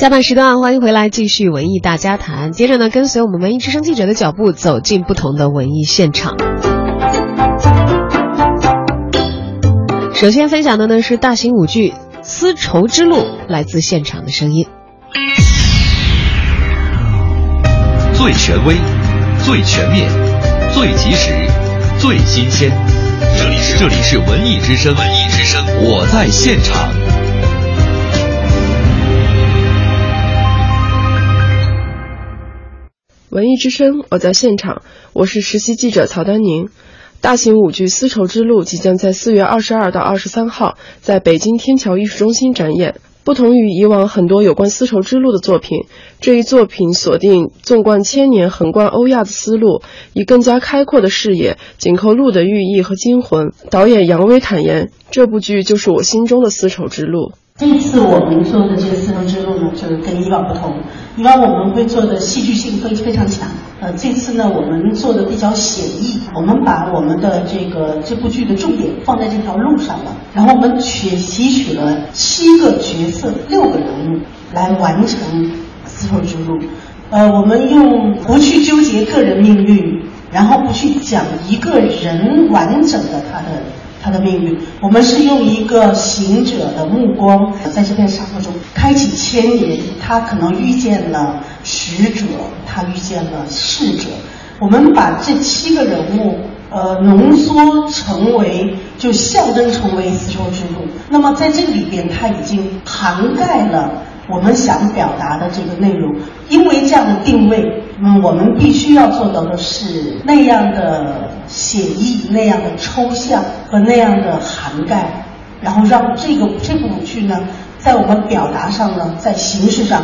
下半时段，欢迎回来，继续文艺大家谈。接着呢，跟随我们文艺之声记者的脚步，走进不同的文艺现场。首先分享的呢是大型舞剧《丝绸之路》，来自现场的声音。最权威、最全面、最及时、最新鲜，这里是这里是文艺之声，文艺之声，我在现场。文艺之声，我在现场，我是实习记者曹丹宁。大型舞剧《丝绸之路》即将在四月二十二到二十三号在北京天桥艺术中心展演。不同于以往很多有关丝绸之路的作品，这一作品锁定纵贯千年、横贯欧亚的丝路，以更加开阔的视野紧扣路的寓意和精魂。导演杨威坦言：“这部剧就是我心中的丝绸之路。”这一次我们做的这个丝绸之路呢，就是跟以往不同。以往我们会做的戏剧性会非常强，呃，这次呢我们做的比较写意，我们把我们的这个这部剧的重点放在这条路上了，然后我们取提取了七个角色、六个人物来完成丝绸之路。呃，我们用不去纠结个人命运，然后不去讲一个人完整的他的。他的命运，我们是用一个行者的目光，在这片沙漠中开启千年。他可能遇见了使者，他遇见了逝者。我们把这七个人物，呃，浓缩成为，就象征成为丝绸之路。那么在这个里边，它已经涵盖了。我们想表达的这个内容，因为这样的定位，嗯，我们必须要做到的是那样的写意、那样的抽象和那样的涵盖，然后让这个这部舞剧呢，在我们表达上呢，在形式上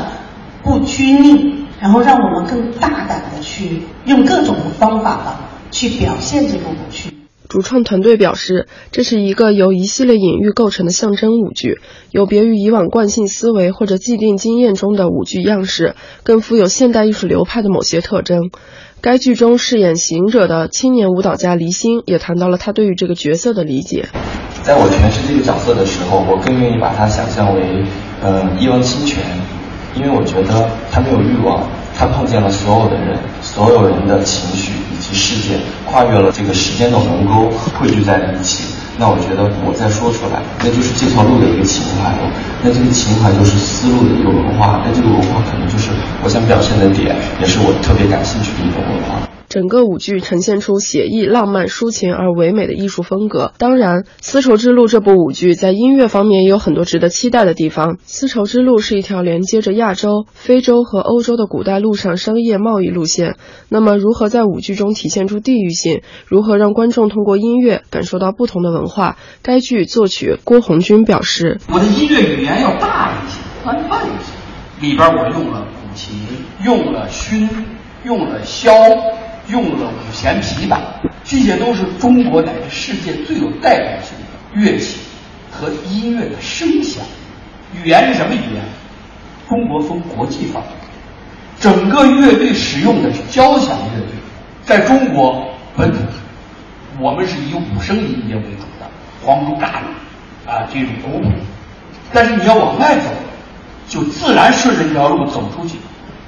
不拘泥，然后让我们更大胆的去用各种的方法吧，去表现这个舞剧。主创团队表示，这是一个由一系列隐喻构成的象征舞剧，有别于以往惯性思维或者既定经验中的舞剧样式，更富有现代艺术流派的某些特征。该剧中饰演行者的青年舞蹈家黎星也谈到了他对于这个角色的理解。在我诠释这个角色的时候，我更愿意把它想象为，呃，一汪清泉，因为我觉得他没有欲望，他碰见了所有的人，所有人的情绪。以及事件跨越了这个时间的鸿沟，汇聚在了一起。那我觉得我再说出来，那就是这条路的一个情怀。那这个情怀就是丝路的一个文化。那这个文化可能就是我想表现的点，也是我特别感兴趣的一种文化。整个舞剧呈现出写意、浪漫、抒情而唯美的艺术风格。当然，《丝绸之路》这部舞剧在音乐方面也有很多值得期待的地方。《丝绸之路》是一条连接着亚洲、非洲和欧洲的古代陆上商业贸易路线。那么，如何在舞剧中体现出地域性？如何让观众通过音乐感受到不同的文化？该剧作曲郭红军表示：“我的音乐语言要大一些、宽泛一些，里边我用了古琴，用了埙，用了箫。”用了五弦琵琶，这些都是中国乃至世界最有代表性的乐器和音乐的声响。语言是什么语言？中国风国际范。整个乐队使用的是交响乐队，在中国本土，我们是以五声音阶为主的，黄竹大吕啊这种古谱。但是你要往外走，就自然顺着这条路走出去，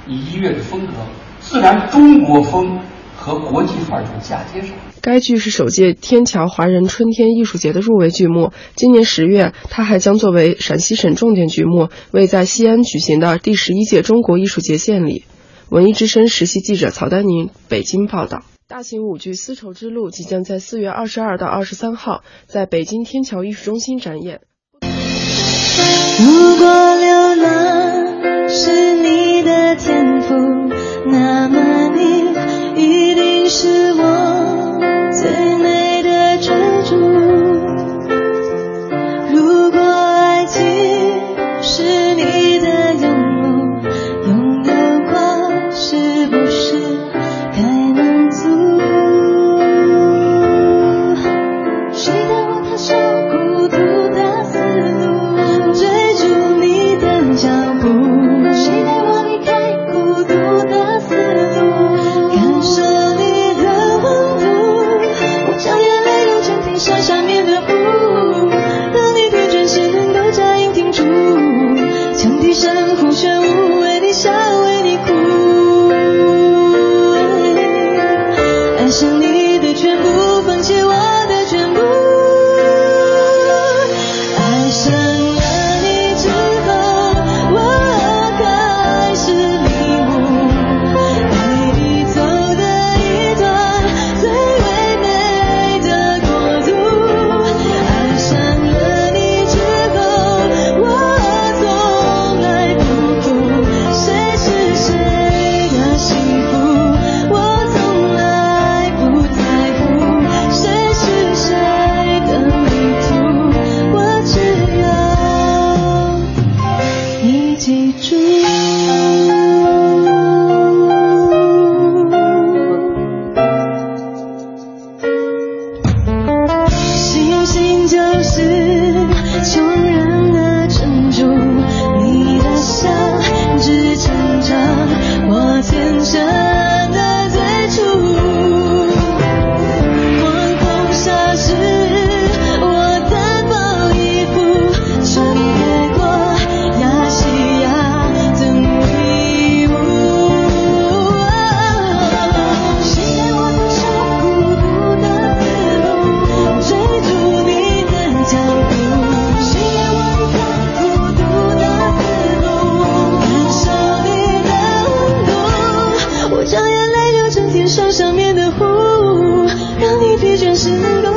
你音乐的风格自然中国风。和国际范儿就嫁接上。该剧是首届天桥华人春天艺术节的入围剧目。今年十月，它还将作为陕西省重点剧目，为在西安举行的第十一届中国艺术节献礼。文艺之声实习记者曹丹宁北京报道。大型舞剧《丝绸之路》即将在四月二十二到二十三号在北京天桥艺术中心展演。如果流浪是你的天赋，那么是却无为你笑。呼，让你疲倦时能够。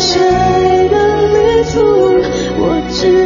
谁的旅途我知